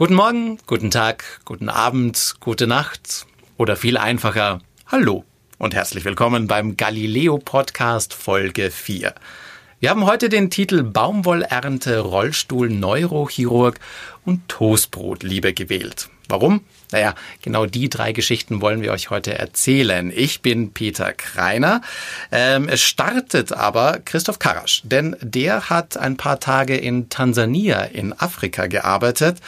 Guten Morgen, guten Tag, guten Abend, gute Nacht oder viel einfacher, hallo und herzlich willkommen beim Galileo Podcast Folge 4. Wir haben heute den Titel Baumwollernte, Rollstuhl, Neurochirurg und Toastbrotliebe gewählt. Warum? Naja, genau die drei Geschichten wollen wir euch heute erzählen. Ich bin Peter Kreiner. Ähm, es startet aber Christoph Karasch, denn der hat ein paar Tage in Tansania in Afrika gearbeitet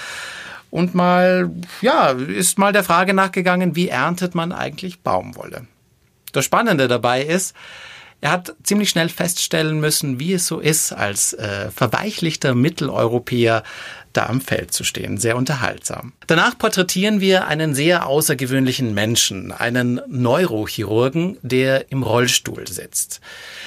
und mal, ja, ist mal der Frage nachgegangen, wie erntet man eigentlich Baumwolle? Das Spannende dabei ist, er hat ziemlich schnell feststellen müssen, wie es so ist, als äh, verweichlichter Mitteleuropäer da am Feld zu stehen. Sehr unterhaltsam. Danach porträtieren wir einen sehr außergewöhnlichen Menschen, einen Neurochirurgen, der im Rollstuhl sitzt.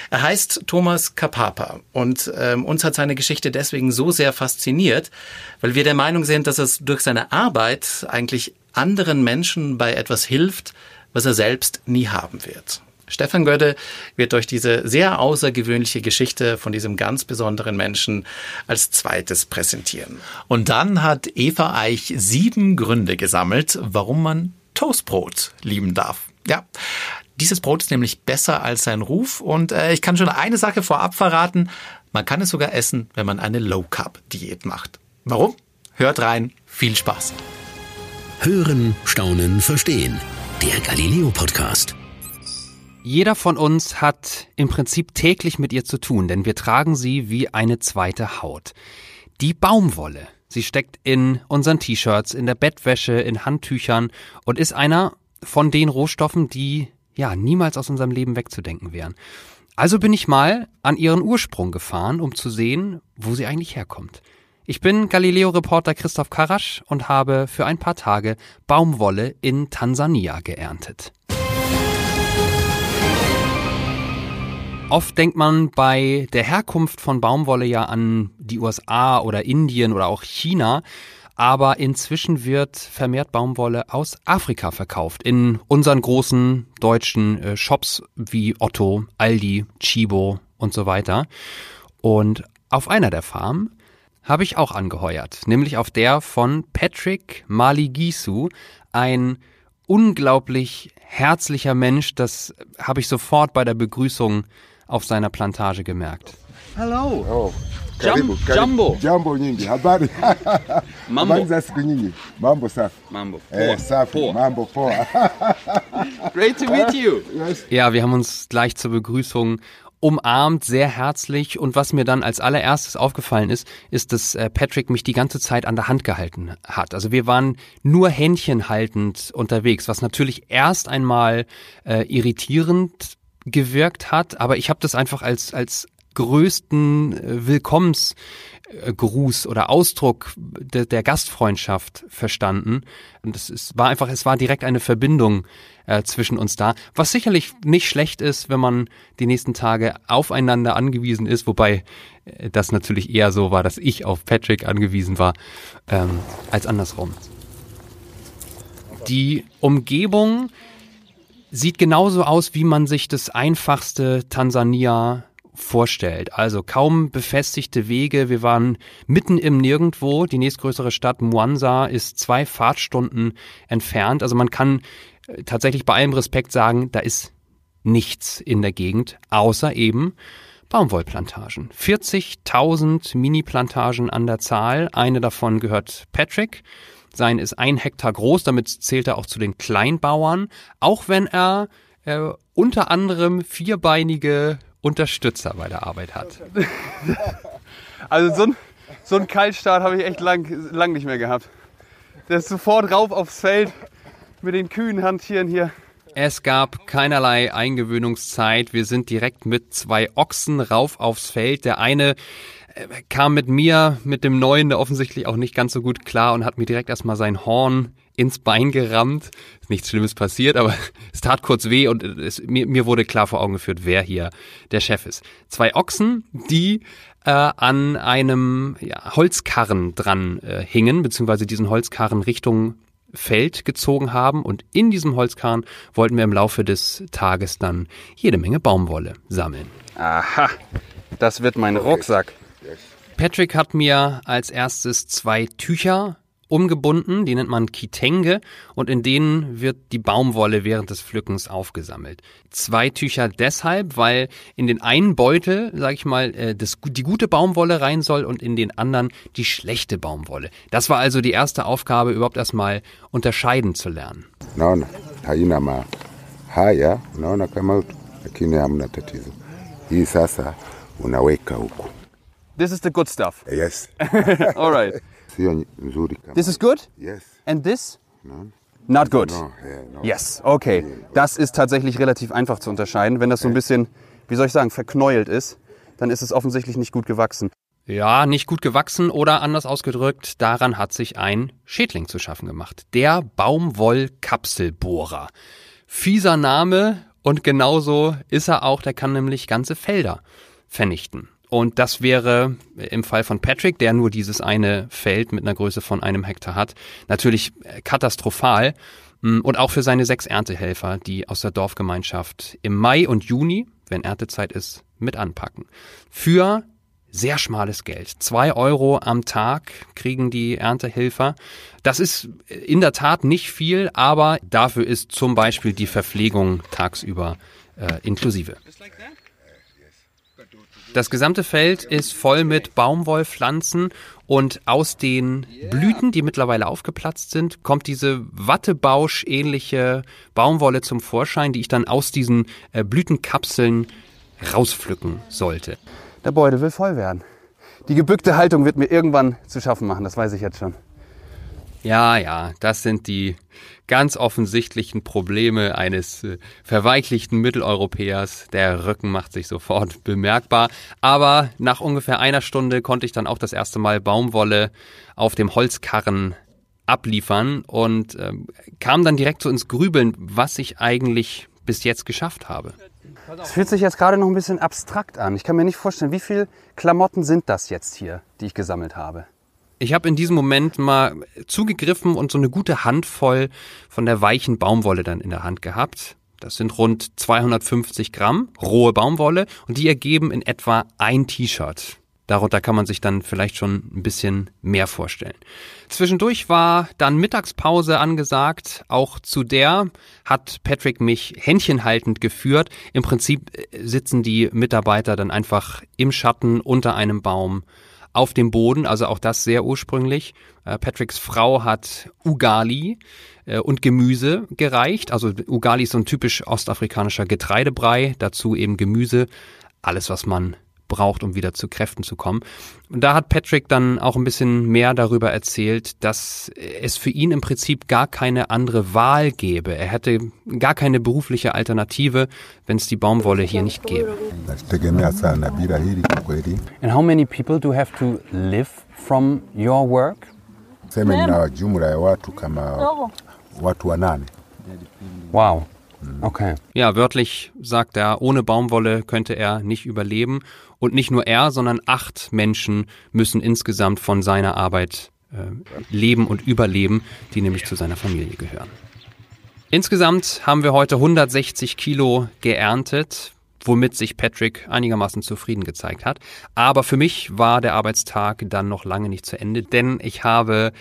Er heißt Thomas Kapapa und ähm, uns hat seine Geschichte deswegen so sehr fasziniert, weil wir der Meinung sind, dass es durch seine Arbeit eigentlich anderen Menschen bei etwas hilft, was er selbst nie haben wird. Stefan Gödde wird euch diese sehr außergewöhnliche Geschichte von diesem ganz besonderen Menschen als zweites präsentieren. Und dann hat Eva Eich sieben Gründe gesammelt, warum man Toastbrot lieben darf. Ja, dieses Brot ist nämlich besser als sein Ruf und äh, ich kann schon eine Sache vorab verraten. Man kann es sogar essen, wenn man eine Low-Carb-Diät macht. Warum? Hört rein. Viel Spaß. Hören, staunen, verstehen. Der Galileo Podcast. Jeder von uns hat im Prinzip täglich mit ihr zu tun, denn wir tragen sie wie eine zweite Haut. Die Baumwolle. Sie steckt in unseren T-Shirts, in der Bettwäsche, in Handtüchern und ist einer von den Rohstoffen, die ja niemals aus unserem Leben wegzudenken wären. Also bin ich mal an ihren Ursprung gefahren, um zu sehen, wo sie eigentlich herkommt. Ich bin Galileo-Reporter Christoph Karasch und habe für ein paar Tage Baumwolle in Tansania geerntet. Oft denkt man bei der Herkunft von Baumwolle ja an die USA oder Indien oder auch China, aber inzwischen wird vermehrt Baumwolle aus Afrika verkauft in unseren großen deutschen äh, Shops wie Otto, Aldi, Chibo und so weiter. Und auf einer der Farmen habe ich auch angeheuert, nämlich auf der von Patrick Maligisu, ein unglaublich herzlicher Mensch, das habe ich sofort bei der Begrüßung auf seiner Plantage gemerkt. Hallo. Oh, Jum Jumbo. Jambo nyingi. Habari. Mambo. Habari za siku nyingi. Mambo safi. Mambo. Eh, safi. Poa. Mambo poa. Great to meet you. Ja, wir haben uns gleich zur Begrüßung umarmt, sehr herzlich. Und was mir dann als allererstes aufgefallen ist, ist, dass äh, Patrick mich die ganze Zeit an der Hand gehalten hat. Also wir waren nur händchenhaltend unterwegs, was natürlich erst einmal äh, irritierend gewirkt hat, aber ich habe das einfach als als größten äh, Willkommensgruß oder Ausdruck de, der Gastfreundschaft verstanden. Und es ist, war einfach, es war direkt eine Verbindung äh, zwischen uns da, was sicherlich nicht schlecht ist, wenn man die nächsten Tage aufeinander angewiesen ist, wobei äh, das natürlich eher so war, dass ich auf Patrick angewiesen war, ähm, als andersrum. Die Umgebung sieht genauso aus, wie man sich das einfachste Tansania vorstellt. Also kaum befestigte Wege. Wir waren mitten im Nirgendwo. Die nächstgrößere Stadt Mwanza ist zwei Fahrtstunden entfernt. Also man kann äh, tatsächlich bei allem Respekt sagen, da ist nichts in der Gegend, außer eben Baumwollplantagen. 40.000 Mini-Plantagen an der Zahl. Eine davon gehört Patrick. Sein ist ein Hektar groß, damit zählt er auch zu den Kleinbauern, auch wenn er äh, unter anderem vierbeinige Unterstützer bei der Arbeit hat. Also so ein, so ein Kaltstart habe ich echt lang, lang nicht mehr gehabt. Der ist sofort rauf aufs Feld mit den Kühen hantieren hier. Es gab keinerlei Eingewöhnungszeit. Wir sind direkt mit zwei Ochsen rauf aufs Feld. Der eine kam mit mir, mit dem Neuen, der offensichtlich auch nicht ganz so gut klar und hat mir direkt erstmal sein Horn ins Bein gerammt. Ist nichts Schlimmes passiert, aber es tat kurz weh und es, mir, mir wurde klar vor Augen geführt, wer hier der Chef ist. Zwei Ochsen, die äh, an einem ja, Holzkarren dran äh, hingen, beziehungsweise diesen Holzkarren Richtung Feld gezogen haben und in diesem Holzkarren wollten wir im Laufe des Tages dann jede Menge Baumwolle sammeln. Aha, das wird mein Rucksack. Patrick hat mir als erstes zwei Tücher umgebunden, die nennt man Kitenge und in denen wird die Baumwolle während des Pflückens aufgesammelt. Zwei Tücher deshalb, weil in den einen Beutel, sag ich mal, äh, das, die gute Baumwolle rein soll und in den anderen die schlechte Baumwolle. Das war also die erste Aufgabe, überhaupt erstmal unterscheiden zu lernen. Naona haina ma haya, unaona kama lakini hamna tatizo. Hii sasa unaweka huku. This is the good stuff. Yes, All right. This is good? Yes. And this? No. Not good. No, yeah, no. Yes, okay. Das ist tatsächlich relativ einfach zu unterscheiden. Wenn das so ein bisschen, wie soll ich sagen, verknäult ist, dann ist es offensichtlich nicht gut gewachsen. Ja, nicht gut gewachsen oder anders ausgedrückt, daran hat sich ein Schädling zu schaffen gemacht. Der Baumwollkapselbohrer. Fieser Name und genauso ist er auch, der kann nämlich ganze Felder vernichten. Und das wäre im Fall von Patrick, der nur dieses eine Feld mit einer Größe von einem Hektar hat, natürlich äh, katastrophal. Mm, Und auch für seine sechs Erntehelfer, die aus der Dorfgemeinschaft im Mai und Juni, wenn Erntezeit ist, mit anpacken. Für sehr schmales Geld. Zwei Euro am Tag kriegen die Erntehelfer. Das ist in der Tat nicht viel, aber dafür ist zum Beispiel die Verpflegung tagsüber äh, inklusive. Das gesamte Feld ist voll mit Baumwollpflanzen und aus den Blüten, die mittlerweile aufgeplatzt sind, kommt diese Wattebausch-ähnliche Baumwolle zum Vorschein, die ich dann aus diesen äh, Blütenkapseln rauspflücken sollte. Der Beutel will voll werden. Die gebückte Haltung wird mir irgendwann zu schaffen machen, das weiß ich jetzt schon. Ja, ja, das sind die ganz offensichtlichen Probleme eines äh, verweichlichten Mitteleuropäers. Der Rücken macht sich sofort bemerkbar. Aber nach ungefähr einer Stunde konnte ich dann auch das erste Mal Baumwolle auf dem Holzkarren abliefern und ähm, kam dann direkt so ins Grübeln, was ich eigentlich bis jetzt geschafft habe. Es fühlt sich jetzt gerade noch ein bisschen abstrakt an. Ich kann mir nicht vorstellen, wie viele Klamotten sind das jetzt hier, die ich gesammelt habe. Ich habe in diesem Moment mal zugegriffen und so eine gute Handvoll von der weichen Baumwolle dann in der Hand gehabt. Das sind rund 250 Gramm rohe Baumwolle und die ergeben in etwa ein T-Shirt. Darunter kann man sich dann vielleicht schon ein bisschen mehr vorstellen. Zwischendurch war dann Mittagspause angesagt. Auch zu der hat Patrick mich händchenhaltend geführt. Im Prinzip äh, sitzen die Mitarbeiter dann einfach im Schatten unter einem Baum auf dem Boden, also auch das sehr ursprünglich. Äh, Patricks Frau hat Ugali äh, und Gemüse gereicht. Also Ugali ist so ein typisch ostafrikanischer Getreidebrei, dazu eben Gemüse, alles was man braucht, um wieder zu Kräften zu kommen. Und da hat Patrick dann auch ein bisschen mehr darüber erzählt, dass es für ihn im Prinzip gar keine andere Wahl gäbe. Er hätte gar keine berufliche Alternative, wenn es die Baumwolle hier nicht gäbe. And how many people do have to live from your work? Sema nina jumla ya watu kama watu wanane. Wow. Okay. Ja, wörtlich sagt er, ohne Baumwolle könnte er nicht überleben. Und nicht nur er, sondern acht Menschen müssen insgesamt von seiner Arbeit äh, leben und überleben, die nämlich zu seiner Familie gehören. Insgesamt haben wir heute 160 Kilo geerntet, womit sich Patrick einigermaßen zufrieden gezeigt hat. Aber für mich war der Arbeitstag dann noch lange nicht zu Ende, denn ich habe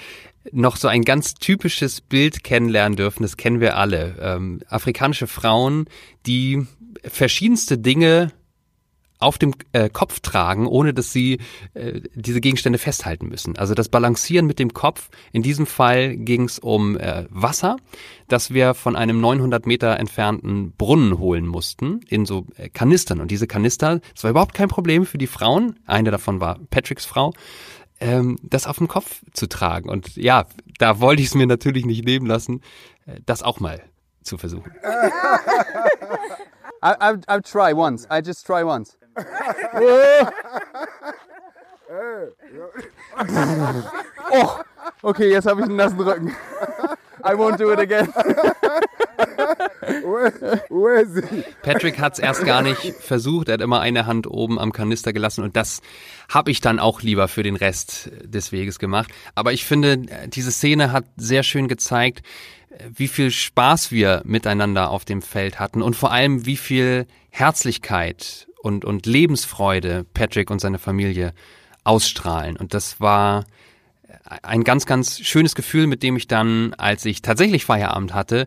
noch so ein ganz typisches Bild kennenlernen dürfen, das kennen wir alle. Ähm, afrikanische Frauen, die verschiedenste Dinge auf dem äh, Kopf tragen, ohne dass sie äh, diese Gegenstände festhalten müssen. Also das Balancieren mit dem Kopf. In diesem Fall ging es um äh, Wasser, das wir von einem 900 Meter entfernten Brunnen holen mussten in so äh, Kanistern. Und diese Kanister, das war überhaupt kein Problem für die Frauen. Eine davon war Patricks Frau ähm, das auf dem Kopf zu tragen. Und ja, da wollte ich es mir natürlich nicht nehmen lassen, äh, das auch mal zu versuchen. I, I, I'll try once. I just try once. oh, okay, jetzt habe ich einen nassen Rücken. I won't do it again. Uwezi. Patrick hat es erst gar nicht versucht, er hat immer eine Hand oben am Kanister gelassen und das habe ich dann auch lieber für den Rest des Weges gemacht. Aber ich finde, diese Szene hat sehr schön gezeigt, wie viel Spaß wir miteinander auf dem Feld hatten und vor allem wie viel Herzlichkeit und, und Lebensfreude Patrick und seine Familie ausstrahlen. Und das war ein ganz, ganz schönes Gefühl, mit dem ich dann, als ich tatsächlich Feierabend hatte,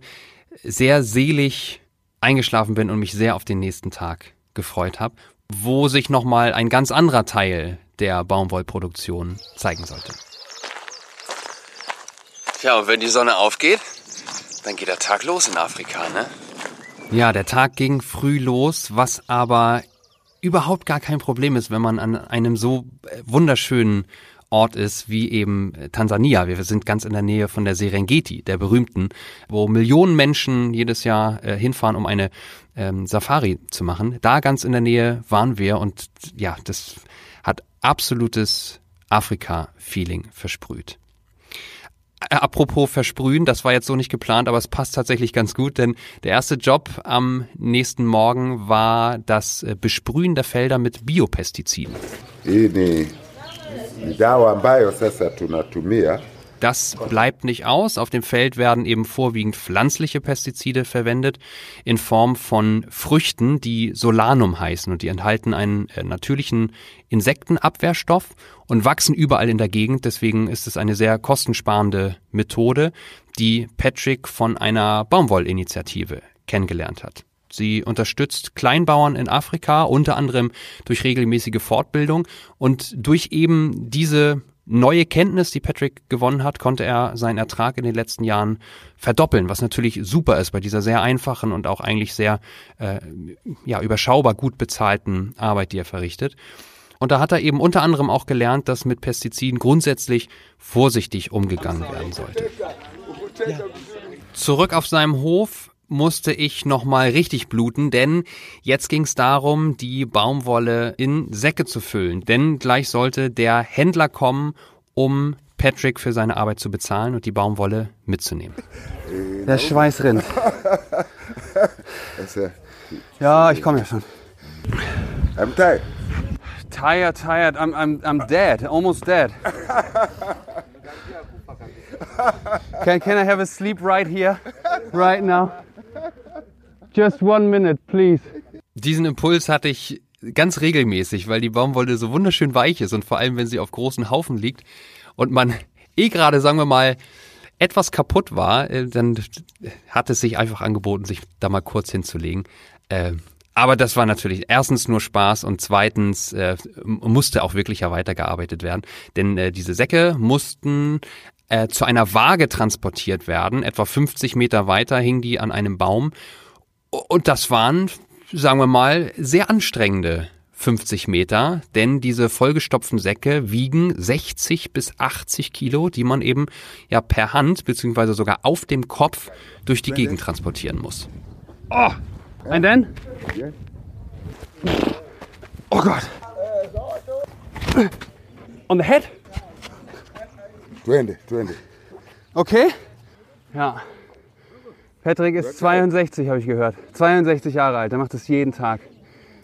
sehr selig eingeschlafen bin und mich sehr auf den nächsten Tag gefreut habe, wo sich nochmal ein ganz anderer Teil der Baumwollproduktion zeigen sollte. Ja, und wenn die Sonne aufgeht, dann geht der Tag los in Afrika, ne? Ja, der Tag ging früh los, was aber überhaupt gar kein Problem ist, wenn man an einem so äh, wunderschönen Ort ist wie eben äh, Tansania. Wir sind ganz in der Nähe von der Serengeti, der berühmten, wo Millionen Menschen jedes Jahr äh, hinfahren, um eine ähm, Safari zu machen. Da ganz in der Nähe waren wir und ja, das hat absolutes Afrika-Feeling versprüht. Äh, apropos versprühen, das war jetzt so nicht geplant, aber es passt tatsächlich ganz gut, denn der erste Job am nächsten Morgen war das äh, Besprühen der Felder mit Biopestiziden. Hii ni dawa ambayo sasa tunatumia Das bleibt nicht aus. Auf dem Feld werden eben vorwiegend pflanzliche Pestizide verwendet in Form von Früchten, die Solanum heißen und die enthalten einen äh, natürlichen Insektenabwehrstoff und wachsen überall in der Gegend. Deswegen ist es eine sehr kostensparende Methode, die Patrick von einer Baumwollinitiative kennengelernt hat. Sie unterstützt Kleinbauern in Afrika, unter anderem durch regelmäßige Fortbildung und durch eben diese neue Kenntnis, die Patrick gewonnen hat, konnte er seinen Ertrag in den letzten Jahren verdoppeln, was natürlich super ist bei dieser sehr einfachen und auch eigentlich sehr äh, ja, überschaubar gut bezahlten Arbeit, die er verrichtet. Und da hat er eben unter anderem auch gelernt, dass mit Pestiziden grundsätzlich vorsichtig umgegangen werden sollte. Zurück auf seinem Hof musste ich nochmal richtig bluten, denn jetzt ging es darum, die Baumwolle in Säcke zu füllen. Denn gleich sollte der Händler kommen, um Patrick für seine Arbeit zu bezahlen und die Baumwolle mitzunehmen. Der Schweiß rinnt. Ja, ich komme ja schon. I'm tired. Tired, tired. I'm, I'm, I'm dead. Almost dead. Can, can I have a sleep right here? Right now? Just one minute, please. Diesen Impuls hatte ich ganz regelmäßig, weil die Baumwolle so wunderschön weich ist und vor allem, wenn sie auf großen Haufen liegt und man eh gerade, sagen wir mal, etwas kaputt war, äh, dann hat es sich einfach angeboten, sich da mal kurz hinzulegen. Äh, aber das war natürlich erstens nur Spaß und zweitens äh, musste auch wirklich ja weitergearbeitet werden. Denn äh, diese Säcke mussten zu einer Waage transportiert werden. Etwa 50 Meter weiter hing die an einem Baum. Und das waren, sagen wir mal, sehr anstrengende 50 Meter, denn diese vollgestopften Säcke wiegen 60 bis 80 Kilo, die man eben ja per Hand beziehungsweise sogar auf dem Kopf durch die Gegend transportieren muss. Oh, and then? Oh Gott. On the head? Twende, twende. Okay. Ja. Patrick ist 62, habe ich gehört. 62 Jahre alt, er macht das jeden Tag.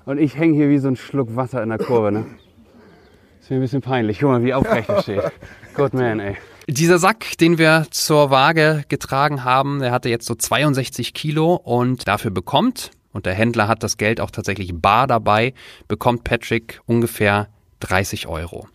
Und ich hänge hier wie so ein Schluck Wasser in der Kurve, ne? Ist mir ein bisschen peinlich. Guck mal, wie aufrecht er steht. Good man, ey. Dieser Sack, den wir zur Waage getragen haben, der hatte jetzt so 62 Kilo und dafür bekommt, und der Händler hat das Geld auch tatsächlich bar dabei, bekommt Patrick ungefähr 30 Euro.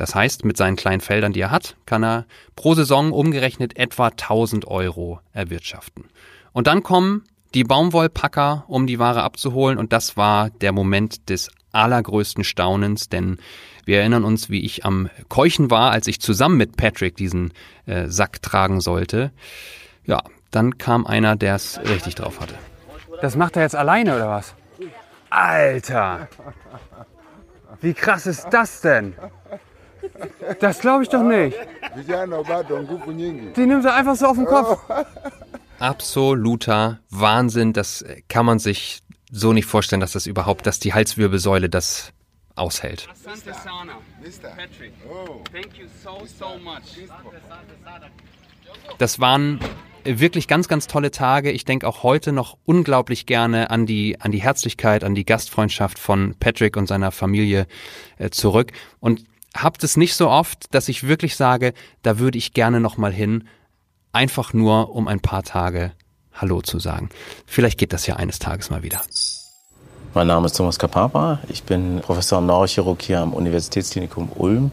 Das heißt, mit seinen kleinen Feldern, die er hat, kann er pro Saison umgerechnet etwa 1000 Euro erwirtschaften. Und dann kommen die Baumwollpacker, um die Ware abzuholen. Und das war der Moment des allergrößten Staunens, denn wir erinnern uns, wie ich am Keuchen war, als ich zusammen mit Patrick diesen äh, Sack tragen sollte. Ja, dann kam einer, der es richtig drauf hatte. Das macht er jetzt alleine oder was? Alter! Wie krass ist das denn? Das glaube ich doch nicht. Die nimmt er einfach so auf den Kopf. Absoluter Wahnsinn. Das kann man sich so nicht vorstellen, dass das überhaupt, dass die Halswirbelsäule das aushält. Asante sana, Patrick. Thank you so, so much. Das waren wirklich ganz, ganz tolle Tage. Ich denke auch heute noch unglaublich gerne an die, an die Herzlichkeit, an die Gastfreundschaft von Patrick und seiner Familie äh, zurück. Und habt es nicht so oft, dass ich wirklich sage, da würde ich gerne noch mal hin, einfach nur um ein paar Tage Hallo zu sagen. Vielleicht geht das ja eines Tages mal wieder. Mein Name ist Thomas Kapapa. Ich bin Professor Neurochirurgie am Universitätsklinikum Ulm.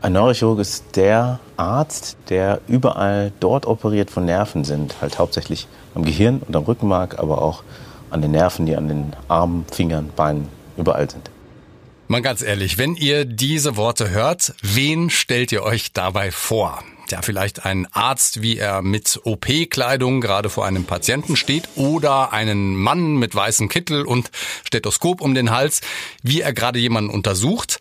Ein Neurochirurg ist der Arzt, der überall dort operiert, wo Nerven sind. Halt hauptsächlich am Gehirn und am Rückenmark, aber auch an den Nerven, die an den Armen, Fingern, Beinen überall sind. Mal ganz ehrlich, wenn ihr diese Worte hört, wen stellt ihr euch dabei vor? Ja, vielleicht ein Arzt, wie er mit OP-Kleidung gerade vor einem Patienten steht oder einen Mann mit weißem Kittel und Stethoskop um den Hals, wie er gerade jemanden untersucht.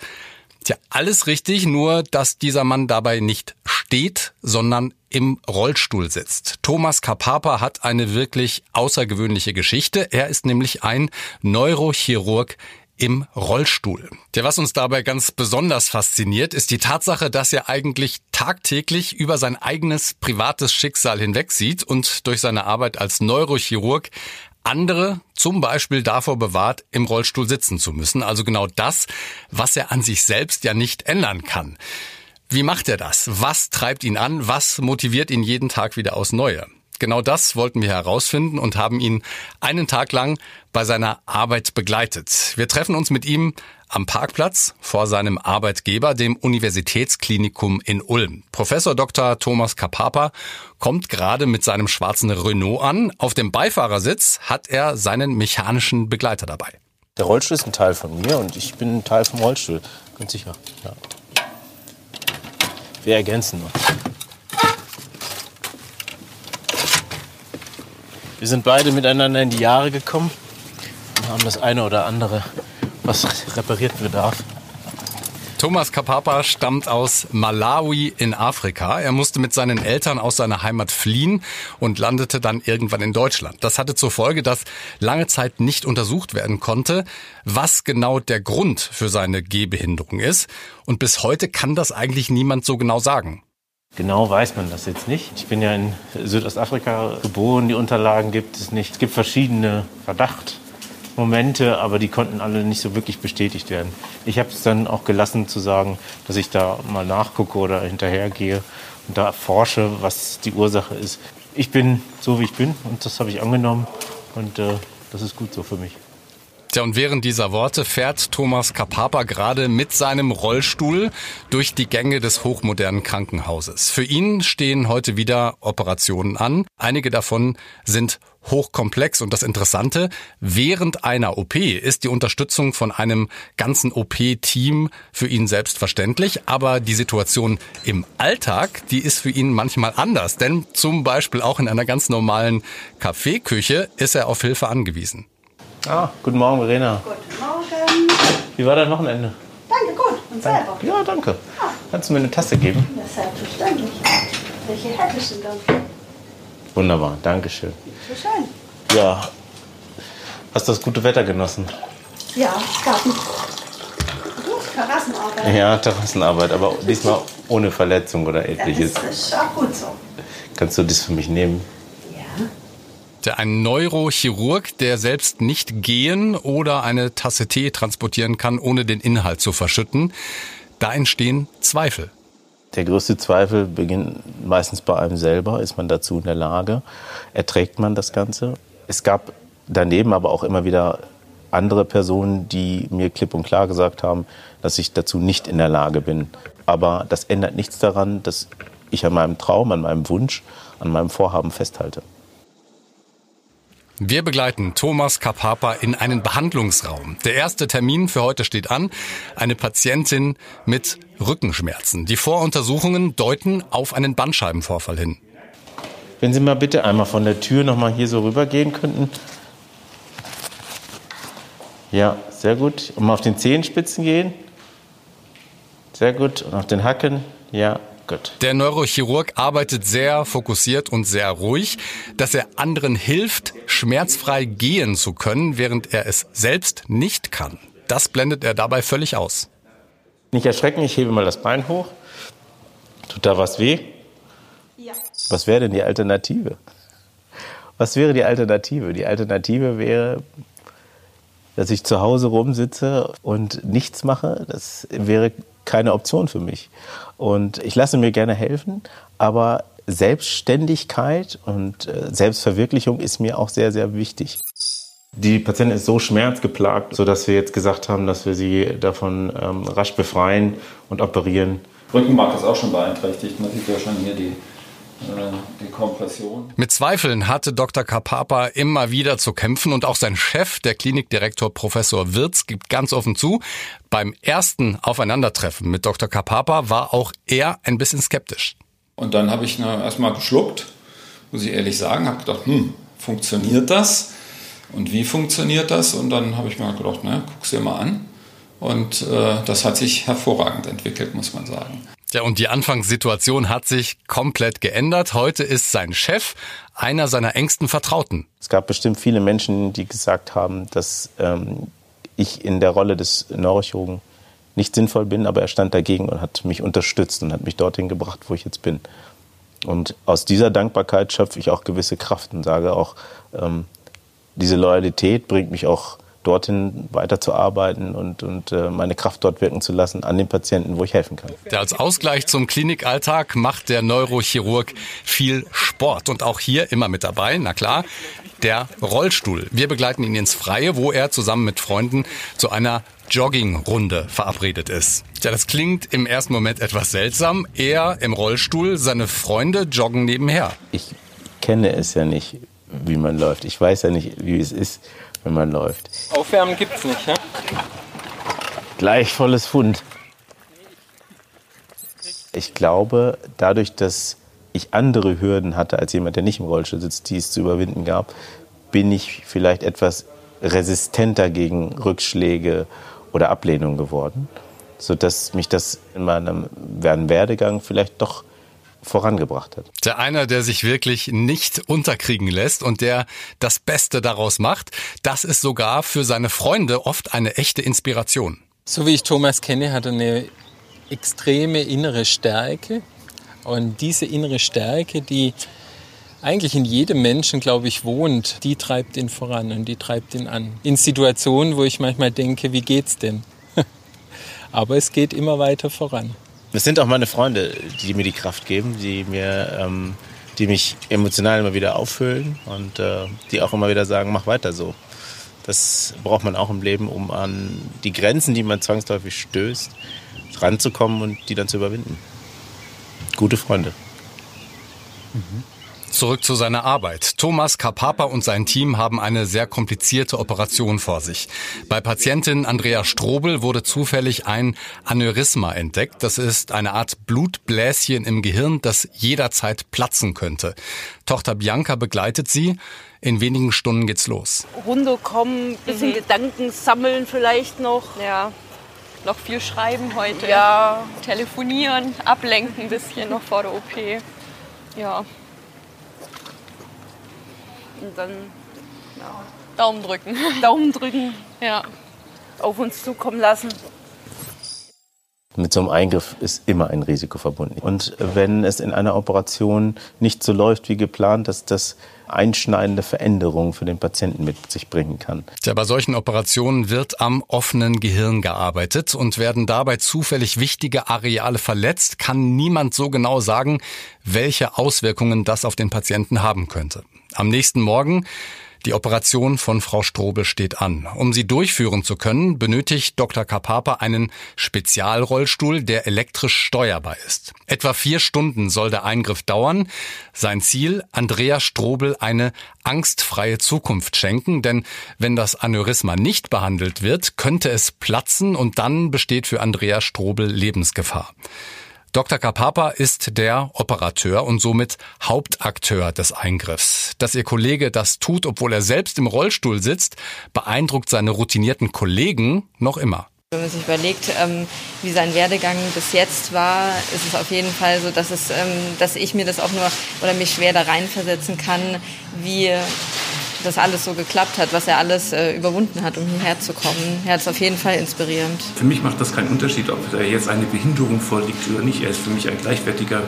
Tja, alles richtig, nur dass dieser Mann dabei nicht steht, sondern im Rollstuhl sitzt. Thomas Kapapa hat eine wirklich außergewöhnliche Geschichte. Er ist nämlich ein Neurochirurg im Rollstuhl. Der, was uns dabei ganz besonders fasziniert, ist die Tatsache, dass er eigentlich tagtäglich über sein eigenes privates Schicksal hinwegsieht und durch seine Arbeit als Neurochirurg andere zum Beispiel davor bewahrt, im Rollstuhl sitzen zu müssen. Also genau das, was er an sich selbst ja nicht ändern kann. Wie macht er das? Was treibt ihn an? Was motiviert ihn jeden Tag wieder aus Neue? Genau das wollten wir herausfinden und haben ihn einen Tag lang bei seiner Arbeit begleitet. Wir treffen uns mit ihm am Parkplatz vor seinem Arbeitgeber, dem Universitätsklinikum in Ulm. Professor Dr. Thomas Kapapa kommt gerade mit seinem schwarzen Renault an. Auf dem Beifahrersitz hat er seinen mechanischen Begleiter dabei. Der Rollstuhl ist ein Teil von mir und ich bin ein Teil vom Rollstuhl. Ganz sicher. Ja. Wir ergänzen uns. Wir sind beide miteinander in die Jahre gekommen und haben das eine oder andere, was repariert bedarf. Thomas Kapapa stammt aus Malawi in Afrika. Er musste mit seinen Eltern aus seiner Heimat fliehen und landete dann irgendwann in Deutschland. Das hatte zur Folge, dass lange Zeit nicht untersucht werden konnte, was genau der Grund für seine Gehbehinderung ist. Und bis heute kann das eigentlich niemand so genau sagen. Genau weiß man das jetzt nicht. Ich bin ja in Südostafrika geboren, die Unterlagen gibt es nicht. Es gibt verschiedene Verdachtmomente, aber die konnten alle nicht so wirklich bestätigt werden. Ich habe es dann auch gelassen zu sagen, dass ich da mal nachgucke oder hinterhergehe und da forsche, was die Ursache ist. Ich bin so, wie ich bin und das habe ich angenommen und äh, das ist gut so für mich. Tja, und während dieser Worte fährt Thomas Kapapa gerade mit seinem Rollstuhl durch die Gänge des hochmodernen Krankenhauses. Für ihn stehen heute wieder Operationen an. Einige davon sind hochkomplex und das Interessante, während einer OP ist die Unterstützung von einem ganzen OP-Team für ihn selbstverständlich, aber die Situation im Alltag, die ist für ihn manchmal anders, denn zum Beispiel auch in einer ganz normalen Kaffeeküche ist er auf Hilfe angewiesen. Ah, guten Morgen, Verena. Guten Morgen. Wie war dein Wochenende? Danke, gut. Und selber? Ja, danke. Kannst du mir eine Tasse geben? Ja, selbstverständlich. Welche hättest du denn? Wunderbar, danke schön. So schön. Ja, hast du das gute Wetter genossen? Ja, Garten. Du, Terrassenarbeit. Ja, Terrassenarbeit, aber diesmal ohne Verletzung oder Ja, etliches. das ist auch gut so. Kannst du das für mich nehmen? Ein Neurochirurg, der selbst nicht gehen oder eine Tasse Tee transportieren kann, ohne den Inhalt zu verschütten. Da entstehen Zweifel. Der größte Zweifel beginnt meistens bei einem selber. Ist man dazu in der Lage? Erträgt man das Ganze? Es gab daneben aber auch immer wieder andere Personen, die mir klipp und klar gesagt haben, dass ich dazu nicht in der Lage bin. Aber das ändert nichts daran, dass ich an meinem Traum, an meinem Wunsch, an meinem Vorhaben festhalte. Wir begleiten Thomas Kapapa in einen Behandlungsraum. Der erste Termin für heute steht an. Eine Patientin mit Rückenschmerzen. Die Voruntersuchungen deuten auf einen Bandscheibenvorfall hin. Wenn Sie mal bitte einmal von der Tür noch mal hier so rübergehen könnten. Ja, sehr gut. Und mal auf den Zehenspitzen gehen. Sehr gut. Und auf den Hacken. Ja, gut. Der Neurochirurg arbeitet sehr fokussiert und sehr ruhig, dass er anderen hilft, schmerzfrei gehen zu können, während er es selbst nicht kann. Das blendet er dabei völlig aus. Nicht erschrecken, ich hebe mal das Bein hoch. Tut da was weh? Ja. Was wäre denn die Alternative? Was wäre die Alternative? Die Alternative wäre, dass ich zu Hause rumsitze und nichts mache. Das wäre keine Option für mich. Und ich lasse mir gerne helfen, aber Selbstständigkeit und äh, Selbstverwirklichung ist mir auch sehr, sehr wichtig. Die Patientin ist so schmerzgeplagt, sodass wir jetzt gesagt haben, dass wir sie davon ähm, rasch befreien und operieren Rückenmark ist auch schon beeinträchtigt. Man sieht ja schon hier die, äh, die Kompression. Mit Zweifeln hatte Dr. Kapapa immer wieder zu kämpfen und auch sein Chef, der Klinikdirektor Professor Wirz, gibt ganz offen zu, beim ersten Aufeinandertreffen mit Dr. Kapapa war auch er ein bisschen skeptisch. Und dann habe ich erstmal geschluckt, muss ich ehrlich sagen, habe gedacht, hm, funktioniert das? Und wie funktioniert das? Und dann habe ich mir gedacht, na, guck's dir mal an. Und äh, das hat sich hervorragend entwickelt, muss man sagen. Ja, und die Anfangssituation hat sich komplett geändert. Heute ist sein Chef einer seiner engsten Vertrauten. Es gab bestimmt viele Menschen, die gesagt haben, dass ähm, ich in der Rolle des Neurochirurgen nicht sinnvoll bin, aber er stand dagegen und hat mich unterstützt und hat mich dorthin gebracht, wo ich jetzt bin. Und aus dieser Dankbarkeit schöpfe ich auch gewisse Kraft und sage auch, ähm, diese Loyalität bringt mich auch dorthin weiterzuarbeiten und, und äh, meine Kraft dort wirken zu lassen an den Patienten, wo ich helfen kann. Der als Ausgleich zum Klinikalltag macht der Neurochirurg viel Sport und auch hier immer mit dabei, na klar, der Rollstuhl. Wir begleiten ihn ins Freie, wo er zusammen mit Freunden zu einer Joggingrunde verabredet ist. Ja, das klingt im ersten Moment etwas seltsam. Er im Rollstuhl, seine Freunde joggen nebenher. Ich kenne es ja nicht, wie man läuft. Ich weiß ja nicht, wie es ist wenn man läuft. Aufwärmen gibt's nicht, ne? Gleich volles Fund. Ich glaube, dadurch, dass ich andere Hürden hatte als jemand, der nicht im Rollstuhl sitzt, die es zu überwinden gab, bin ich vielleicht etwas resistenter gegen Rückschläge oder Ablehnung geworden, sodass mich das in meinem Werdegang vielleicht doch vorangebracht hat. Der einer, der sich wirklich nicht unterkriegen lässt und der das Beste daraus macht, das ist sogar für seine Freunde oft eine echte Inspiration. So wie ich Thomas kenne, hat er eine extreme innere Stärke. Und diese innere Stärke, die eigentlich in jedem Menschen, glaube ich, wohnt, die treibt ihn voran und die treibt ihn an. In Situationen, wo ich manchmal denke, wie geht's denn? Aber es geht immer weiter voran. Es sind auch meine Freunde, die mir die Kraft geben, die mir, ähm, die mich emotional immer wieder auffüllen und äh, die auch immer wieder sagen, mach weiter so. Das braucht man auch im Leben, um an die Grenzen, die man zwangsläufig stößt, ranzukommen und die dann zu überwinden. Gute Freunde. Mhm. Zurück zu seiner Arbeit. Thomas Kapapa und sein Team haben eine sehr komplizierte Operation vor sich. Bei Patientin Andrea Strobel wurde zufällig ein Aneurysma entdeckt. Das ist eine Art Blutbläschen im Gehirn, das jederzeit platzen könnte. Tochter Bianca begleitet sie. In wenigen Stunden geht's los. Runterkommen, bisschen mhm. Gedanken sammeln vielleicht noch. Ja, noch viel schreiben heute. Ja. Telefonieren, ablenken ein bisschen noch vor der OP. Ja. Und dann ja. Daumen drücken. Daumen drücken. Ja. Auf uns zukommen lassen. Mit so einem Eingriff ist immer ein Risiko verbunden. Und wenn es in einer Operation nicht so läuft wie geplant, dass das einschneidende Veränderungen für den Patienten mit sich bringen kann. Ja, bei solchen Operationen wird am offenen Gehirn gearbeitet und werden dabei zufällig wichtige Areale verletzt, kann niemand so genau sagen, welche Auswirkungen das auf den Patienten haben könnte. Am nächsten Morgen die Operation von Frau Strobel steht an. Um sie durchführen zu können, benötigt Dr. Kapapa einen Spezialrollstuhl, der elektrisch steuerbar ist. Etwa vier Stunden soll der Eingriff dauern. Sein Ziel, Andrea Strobel eine angstfreie Zukunft schenken, denn wenn das Aneurysma nicht behandelt wird, könnte es platzen und dann besteht für Andrea Strobel Lebensgefahr. Dr. Kapapa ist der Operateur und somit Hauptakteur des Eingriffs. Dass Ihr Kollege das tut, obwohl er selbst im Rollstuhl sitzt, beeindruckt seine routinierten Kollegen noch immer. Wenn man sich überlegt, ähm, wie sein Werdegang bis jetzt war, ist es auf jeden Fall so, dass, es, ähm, dass ich mir das auch nur oder mich schwer da reinversetzen kann, wie das alles so geklappt hat, was er alles äh, überwunden hat, um hierher zu kommen. Er ist auf jeden Fall inspirierend. Für mich macht das keinen Unterschied, ob da jetzt eine Behinderung vorliegt oder nicht. Er ist für mich ein gleichwertiger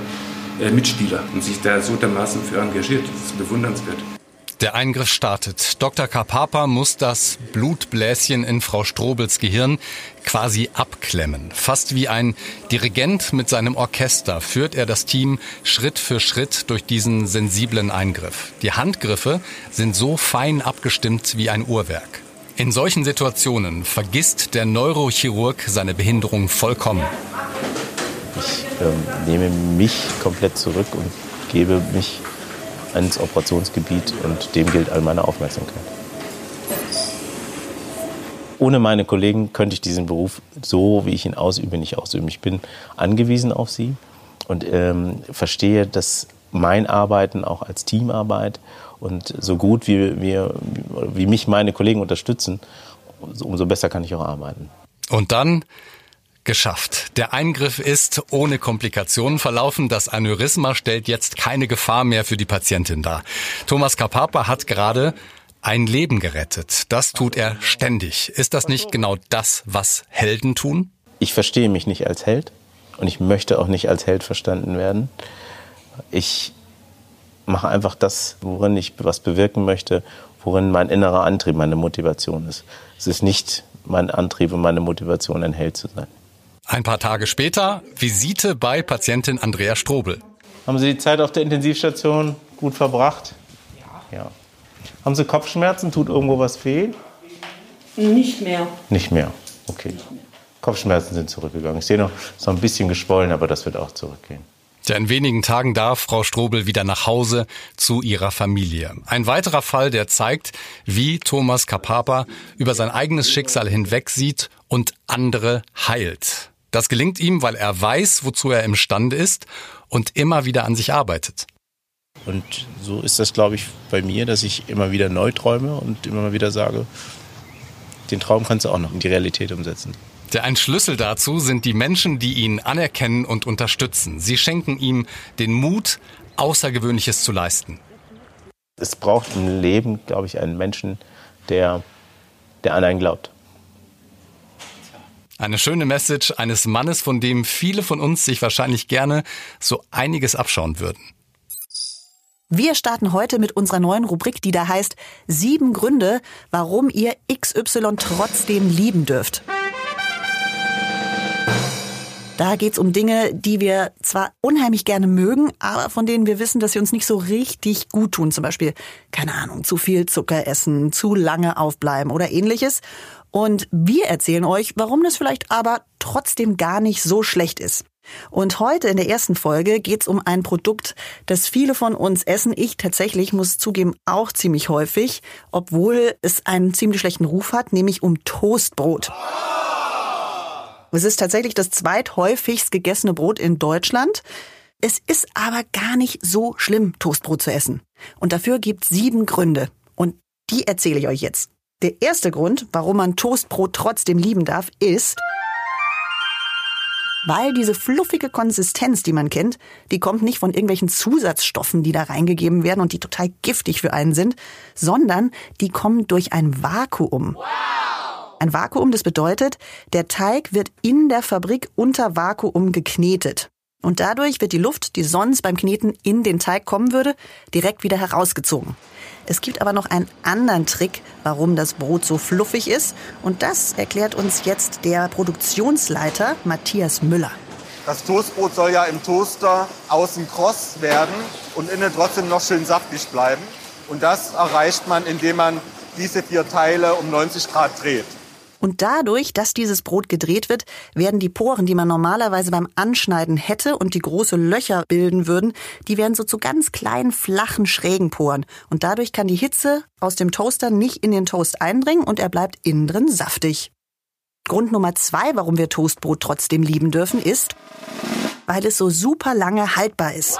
äh, Mitspieler und sich da so dermaßen für engagiert. Das ist bewundernswert. Der Eingriff startet. Dr. Kapapa muss das Blutbläschen in Frau Strobels Gehirn quasi abklemmen. Fast wie ein Dirigent mit seinem Orchester führt er das Team Schritt für Schritt durch diesen sensiblen Eingriff. Die Handgriffe sind so fein abgestimmt wie ein Uhrwerk. In solchen Situationen vergisst der Neurochirurg seine Behinderung vollkommen. Ich ähm, nehme mich komplett zurück und gebe mich ins Operationsgebiet und dem gilt all meine Aufmerksamkeit. Ohne meine Kollegen könnte ich diesen Beruf so, wie ich ihn ausübe, nicht ausüben. Ich bin angewiesen auf sie und ähm, verstehe, dass mein Arbeiten auch als Teamarbeit und so gut wie, wir, wie mich meine Kollegen unterstützen, umso besser kann ich auch arbeiten. Und dann geschafft. Der Eingriff ist ohne Komplikationen verlaufen. Das Aneurysma stellt jetzt keine Gefahr mehr für die Patientin dar. Thomas Kapapa hat gerade ein Leben gerettet. Das tut er ständig. Ist das nicht genau das, was Helden tun? Ich verstehe mich nicht als Held und ich möchte auch nicht als Held verstanden werden. Ich mache einfach das, worin ich was bewirken möchte, worin mein innerer Antrieb, meine Motivation ist. Es ist nicht mein Antrieb und meine Motivation, ein Held zu sein. Ein paar Tage später Visite bei Patientin Andrea Strobel. Haben Sie die Zeit auf der Intensivstation gut verbracht? Ja. ja. Haben Sie Kopfschmerzen? Tut irgendwo was weh? Nicht mehr. Nicht mehr. Okay. Kopfschmerzen sind zurückgegangen. Ich sehe noch, es ist noch ein bisschen geschwollen, aber das wird auch zurückgehen. Ja, in wenigen Tagen darf Frau Strobel wieder nach Hause zu ihrer Familie. Ein weiterer Fall, der zeigt, wie Thomas Kapapa über sein eigenes Schicksal hinwegsieht und andere heilt. Das gelingt ihm, weil er weiß, wozu er imstande ist und immer wieder an sich arbeitet. Und so ist das, glaube ich, bei mir, dass ich immer wieder neu träume und immer mal wieder sage, den Traum kannst du auch noch in die Realität umsetzen. Der ein Schlüssel dazu sind die Menschen, die ihn anerkennen und unterstützen. Sie schenken ihm den Mut, Außergewöhnliches zu leisten. Es braucht im Leben, glaube ich, einen Menschen, der, der an einen glaubt. Eine schöne Message eines Mannes, von dem viele von uns sich wahrscheinlich gerne so einiges abschauen würden. Wir starten heute mit unserer neuen Rubrik, die da heißt Sieben Gründe, warum ihr XY trotzdem lieben dürft. Da geht's um Dinge, die wir zwar unheimlich gerne mögen, aber von denen wir wissen, dass sie uns nicht so richtig gut tun. Zum Beispiel, keine Ahnung, zu viel Zucker essen, zu lange aufbleiben oder ähnliches. Und wir erzählen euch, warum das vielleicht aber trotzdem gar nicht so schlecht ist. Und heute in der ersten Folge geht's um ein Produkt, das viele von uns essen. Ich tatsächlich muss zugeben auch ziemlich häufig, obwohl es einen ziemlich schlechten Ruf hat, nämlich um Toastbrot. Es ist tatsächlich das zweithäufigst gegessene Brot in Deutschland. Es ist aber gar nicht so schlimm, Toastbrot zu essen. Und dafür gibt es sieben Gründe. Und die erzähle ich euch jetzt. Der erste Grund, warum man Toastbrot trotzdem lieben darf, ist, weil diese fluffige Konsistenz, die man kennt, die kommt nicht von irgendwelchen Zusatzstoffen, die da reingegeben werden und die total giftig für einen sind, sondern die kommen durch ein Vakuum. Ein Vakuum, das bedeutet, der Teig wird in der Fabrik unter Vakuum geknetet. Und dadurch wird die Luft, die sonst beim Kneten in den Teig kommen würde, direkt wieder herausgezogen. Es gibt aber noch einen anderen Trick, warum das Brot so fluffig ist. Und das erklärt uns jetzt der Produktionsleiter Matthias Müller. Das Toastbrot soll ja im Toaster außen kross werden und innen trotzdem noch schön saftig bleiben. Und das erreicht man, indem man diese vier Teile um 90 Grad dreht. Und dadurch, dass dieses Brot gedreht wird, werden die Poren, die man normalerweise beim Anschneiden hätte und die große Löcher bilden würden, die werden so zu ganz kleinen, flachen, schrägen Poren. Und dadurch kann die Hitze aus dem Toaster nicht in den Toast eindringen und er bleibt innen drin saftig. Grund Nummer zwei, warum wir Toastbrot trotzdem lieben dürfen, ist, weil es so super lange haltbar ist.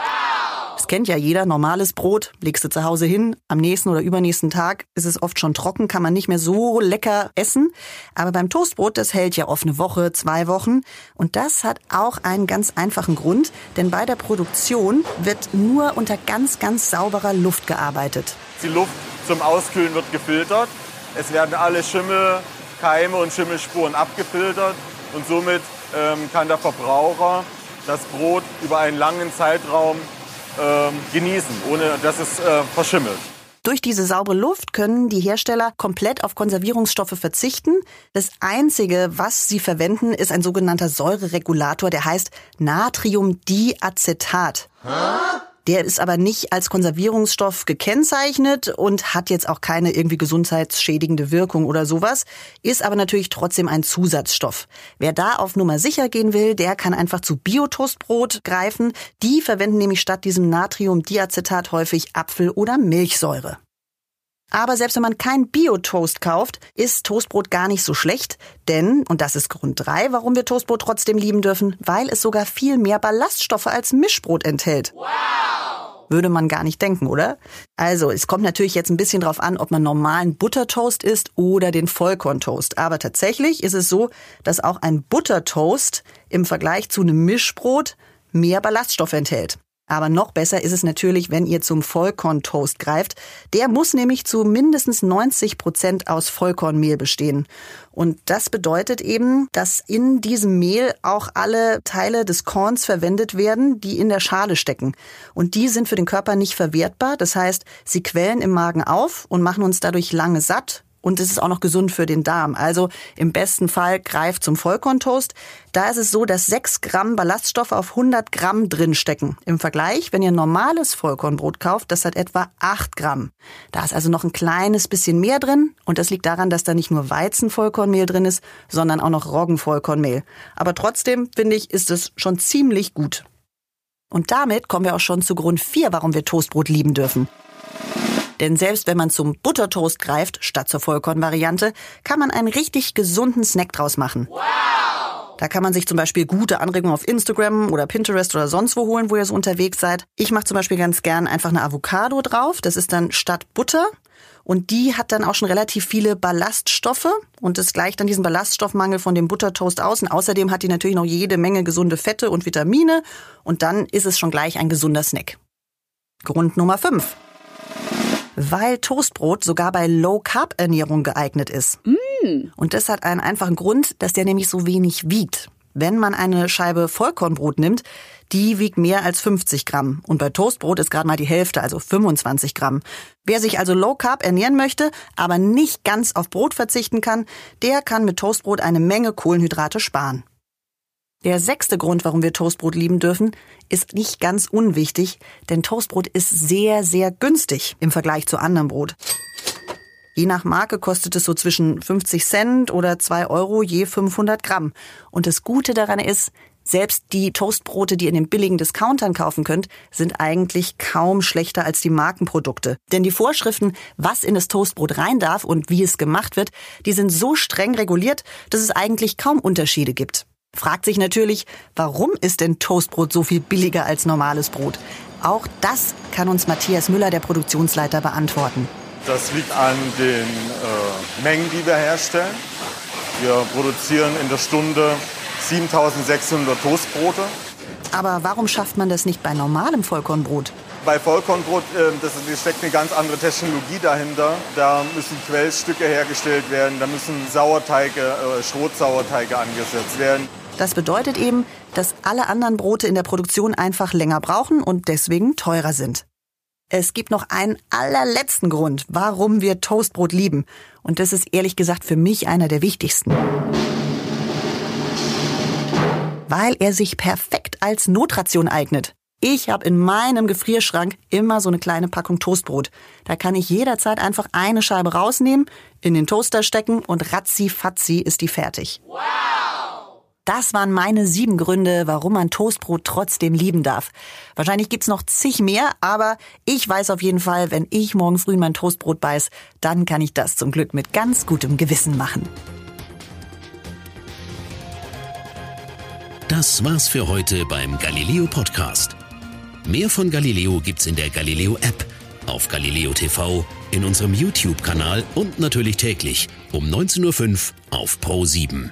Das kennt ja jeder, normales Brot, legst du zu Hause hin, am nächsten oder übernächsten Tag ist es oft schon trocken, kann man nicht mehr so lecker essen. Aber beim Toastbrot, das hält ja oft eine Woche, zwei Wochen. Und das hat auch einen ganz einfachen Grund, denn bei der Produktion wird nur unter ganz, ganz sauberer Luft gearbeitet. Die Luft zum Auskühlen wird gefiltert. Es werden alle Schimmel, Keime und Schimmelspuren abgefiltert und somit ähm, kann der Verbraucher das Brot über einen langen Zeitraum genießen, ohne dass es äh, verschimmelt. Durch diese saubere Luft können die Hersteller komplett auf Konservierungsstoffe verzichten. Das Einzige, was sie verwenden, ist ein sogenannter Säureregulator, der heißt Natriumdiacetat. Der ist aber nicht als Konservierungsstoff gekennzeichnet und hat jetzt auch keine irgendwie gesundheitsschädigende Wirkung oder sowas, ist aber natürlich trotzdem ein Zusatzstoff. Wer da auf Nummer sicher gehen will, der kann einfach zu Biotoastbrot greifen. Die verwenden nämlich statt diesem Natriumdiacetat häufig Apfel- oder Milchsäure. Aber selbst wenn man kein Bio-Toast kauft, ist Toastbrot gar nicht so schlecht. Denn, und das ist Grund drei, warum wir Toastbrot trotzdem lieben dürfen, weil es sogar viel mehr Ballaststoffe als Mischbrot enthält. Wow! Würde man gar nicht denken, oder? Also, es kommt natürlich jetzt ein bisschen drauf an, ob man normalen Buttertoast isst oder den Vollkorntoast. Aber tatsächlich ist es so, dass auch ein Buttertoast im Vergleich zu einem Mischbrot mehr Ballaststoffe enthält. Aber noch besser ist es natürlich, wenn ihr zum Vollkorntoast greift. Der muss nämlich zu mindestens 90 Prozent aus Vollkornmehl bestehen. Und das bedeutet eben, dass in diesem Mehl auch alle Teile des Korns verwendet werden, die in der Schale stecken. Und die sind für den Körper nicht verwertbar. Das heißt, sie quellen im Magen auf und machen uns dadurch lange satt, und es ist auch noch gesund für den Darm. Also im besten Fall greift zum Vollkorntoast. Da ist es so, dass 6 Gramm Ballaststoffe auf 100 Gramm drin stecken. Im Vergleich, wenn ihr normales Vollkornbrot kauft, das hat etwa 8 Gramm. Da ist also noch ein kleines bisschen mehr drin und das liegt daran, dass da nicht nur Weizenvollkornmehl drin ist, sondern auch noch Roggenvollkornmehl. Aber trotzdem, finde ich, ist es schon ziemlich gut. Und damit kommen wir auch schon zu Grund 4, warum wir Toastbrot lieben dürfen. Denn selbst wenn man zum Buttertoast greift, statt zur Vollkornvariante, kann man einen richtig gesunden Snack draus machen. Wow! Da kann man sich zum Beispiel gute Anregungen auf Instagram oder Pinterest oder sonst wo holen, wo ihr so unterwegs seid. Ich mache zum Beispiel ganz gern einfach eine Avocado drauf. Das ist dann statt Butter. Und die hat dann auch schon relativ viele Ballaststoffe und das gleicht dann diesen Ballaststoffmangel von dem Buttertoast aus. Und außerdem hat die natürlich noch jede Menge gesunde Fette und Vitamine. Und dann ist es schon gleich ein gesunder Snack. Grund Nummer 5 weil Toastbrot sogar bei Low-Carb-Ernährung geeignet ist. Mm. Und das hat einen einfachen Grund, dass der nämlich so wenig wiegt. Wenn man eine Scheibe Vollkornbrot nimmt, die wiegt mehr als 50 Gramm. Und bei Toastbrot ist gerade mal die Hälfte, also 25 Gramm. Wer sich also Low Carb ernähren möchte, aber nicht ganz auf Brot verzichten kann, der kann mit Toastbrot eine Menge Kohlenhydrate sparen. Der sechste Grund, warum wir Toastbrot lieben dürfen, ist nicht ganz unwichtig, denn Toastbrot ist sehr, sehr günstig im Vergleich zu anderem Brot. Je nach Marke kostet es so zwischen 50 Cent oder 2 Euro je 500 Gramm. Und das Gute daran ist, selbst die Toastbrote, die ihr in den billigen Discountern kaufen könnt, sind eigentlich kaum schlechter als die Markenprodukte. Denn die Vorschriften, was in das Toastbrot rein darf und wie es gemacht wird, die sind so streng reguliert, dass es eigentlich kaum Unterschiede gibt. Fragt sich natürlich, warum ist denn Toastbrot so viel billiger als normales Brot? Auch das kann uns Matthias Müller, der Produktionsleiter, beantworten. Das liegt an den äh, Mengen, die wir herstellen. Wir produzieren in der Stunde 7600 Toastbrote. Aber warum schafft man das nicht bei normalem Vollkornbrot? Bei Vollkornbrot äh, das steckt eine ganz andere Technologie dahinter. Da müssen Quellstücke hergestellt werden, da müssen Sauerteige, äh, Schrotsauerteige angesetzt werden. Das bedeutet eben, dass alle anderen Brote in der Produktion einfach länger brauchen und deswegen teurer sind. Es gibt noch einen allerletzten Grund, warum wir Toastbrot lieben. Und das ist ehrlich gesagt für mich einer der wichtigsten. Weil er sich perfekt als Notration eignet. Ich habe in meinem Gefrierschrank immer so eine kleine Packung Toastbrot. Da kann ich jederzeit einfach eine Scheibe rausnehmen, in den Toaster stecken und ratzi fatzi ist die fertig. Wow! Das waren meine sieben Gründe, warum man Toastbrot trotzdem lieben darf. Wahrscheinlich gibt's noch zig mehr, aber ich weiß auf jeden Fall, wenn ich morgen früh in mein Toastbrot beiß, dann kann ich das zum Glück mit ganz gutem Gewissen machen. Das war's für heute beim Galileo Podcast. Mehr von Galileo gibt's in der Galileo App, auf Galileo TV, in unserem YouTube-Kanal und natürlich täglich um 19.05 Uhr auf Pro 7.